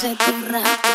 de tu rap.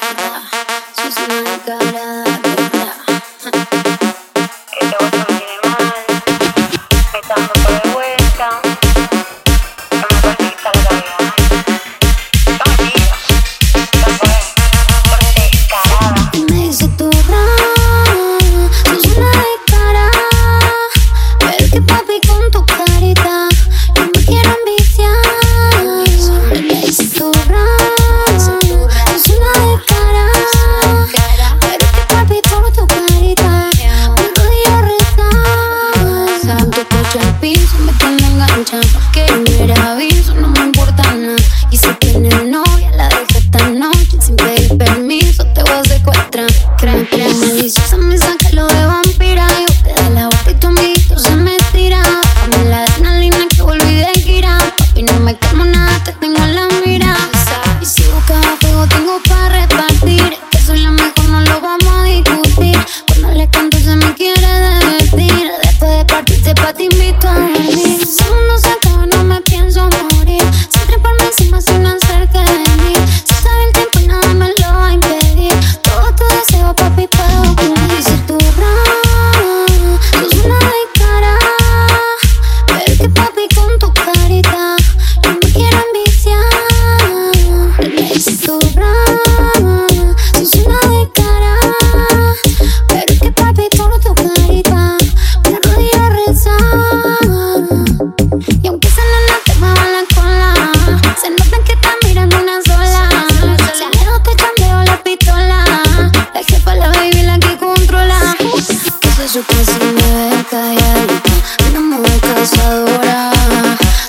su casa me ve calladita Una mujer cazadora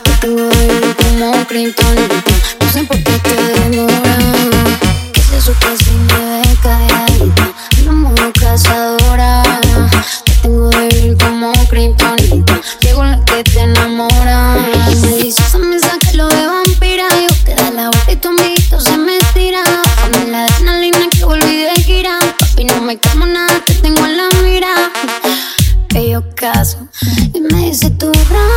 Te tengo débil como un Clinton. No sé por qué te demora Que se su casa caso. Y me dice tu rama.